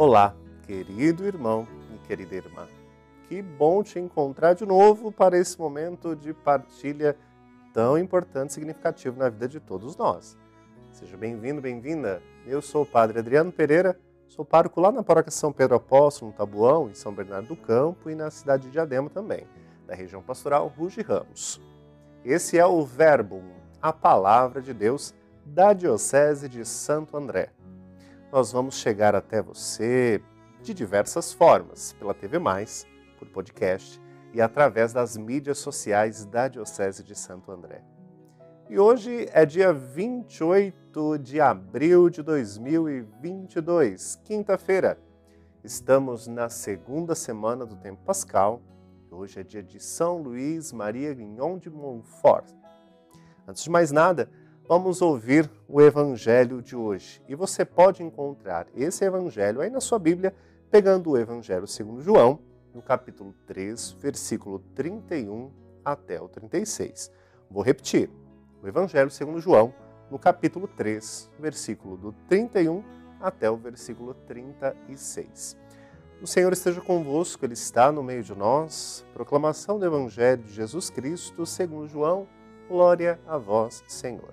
Olá, querido irmão e querida irmã. Que bom te encontrar de novo para esse momento de partilha tão importante e significativo na vida de todos nós. Seja bem-vindo, bem-vinda. Eu sou o Padre Adriano Pereira, sou pároco lá na paróquia São Pedro Apóstolo, no Tabuão, em São Bernardo do Campo e na cidade de Diadema também, da região pastoral Ruge Ramos. Esse é o Verbo, a palavra de Deus da Diocese de Santo André nós vamos chegar até você de diversas formas, pela TV Mais, por podcast e através das mídias sociais da Diocese de Santo André. E hoje é dia 28 de abril de 2022, quinta-feira. Estamos na segunda semana do tempo pascal. Hoje é dia de São Luís Maria Guignon de Montfort. Antes de mais nada, vamos ouvir o evangelho de hoje. E você pode encontrar esse evangelho aí na sua Bíblia, pegando o evangelho segundo João, no capítulo 3, versículo 31 até o 36. Vou repetir. O evangelho segundo João, no capítulo 3, versículo do 31 até o versículo 36. O Senhor esteja convosco, Ele está no meio de nós. Proclamação do Evangelho de Jesus Cristo, segundo João. Glória a vós, Senhor.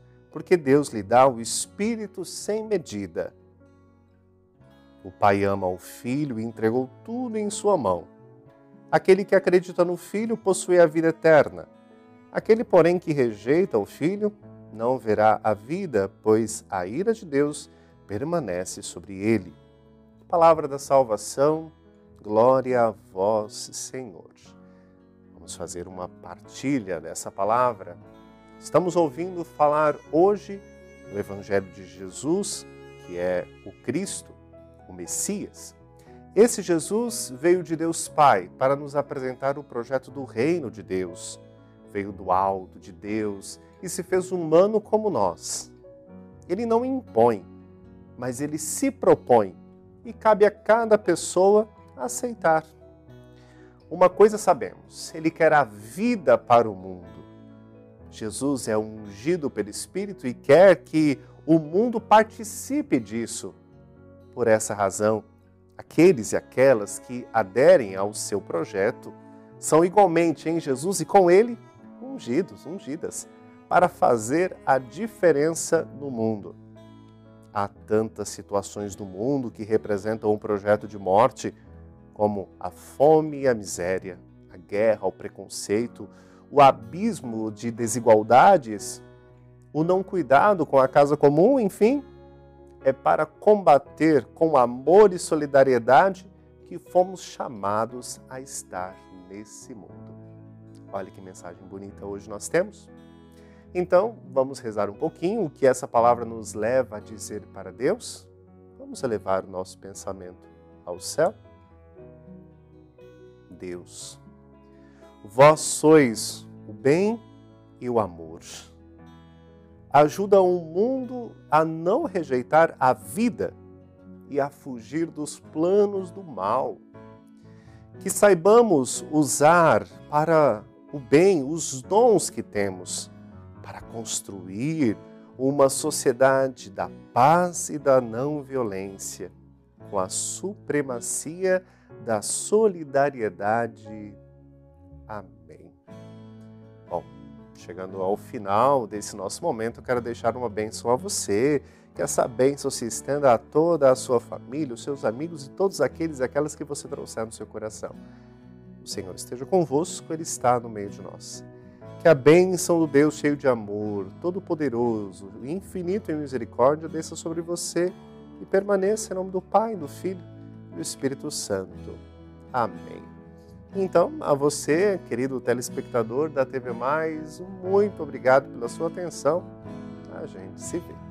porque Deus lhe dá o Espírito sem medida. O Pai ama o Filho e entregou tudo em sua mão. Aquele que acredita no Filho possui a vida eterna. Aquele, porém, que rejeita o Filho não verá a vida, pois a ira de Deus permanece sobre ele. Palavra da salvação, glória a vós, Senhor. Vamos fazer uma partilha dessa palavra Estamos ouvindo falar hoje do Evangelho de Jesus, que é o Cristo, o Messias. Esse Jesus veio de Deus Pai para nos apresentar o projeto do reino de Deus. Veio do alto de Deus e se fez humano como nós. Ele não impõe, mas ele se propõe e cabe a cada pessoa aceitar. Uma coisa sabemos: ele quer a vida para o mundo. Jesus é ungido pelo Espírito e quer que o mundo participe disso. Por essa razão, aqueles e aquelas que aderem ao seu projeto são igualmente em Jesus e com ele ungidos, ungidas, para fazer a diferença no mundo. Há tantas situações do mundo que representam um projeto de morte, como a fome e a miséria, a guerra, o preconceito, o abismo de desigualdades, o não cuidado com a casa comum, enfim, é para combater com amor e solidariedade que fomos chamados a estar nesse mundo. Olha que mensagem bonita hoje nós temos. Então, vamos rezar um pouquinho o que essa palavra nos leva a dizer para Deus. Vamos elevar o nosso pensamento ao céu. Deus, Vós sois o bem e o amor. Ajuda o mundo a não rejeitar a vida e a fugir dos planos do mal. Que saibamos usar para o bem os dons que temos para construir uma sociedade da paz e da não violência, com a supremacia da solidariedade Amém. Bom, chegando ao final desse nosso momento, eu quero deixar uma bênção a você. Que essa bênção se estenda a toda a sua família, os seus amigos e todos aqueles e aquelas que você trouxer no seu coração. O Senhor esteja convosco, Ele está no meio de nós. Que a bênção do Deus cheio de amor, todo-poderoso, infinito em misericórdia, desça sobre você e permaneça em nome do Pai, do Filho e do Espírito Santo. Amém. Então, a você, querido telespectador da TV Mais, muito obrigado pela sua atenção. A gente se vê.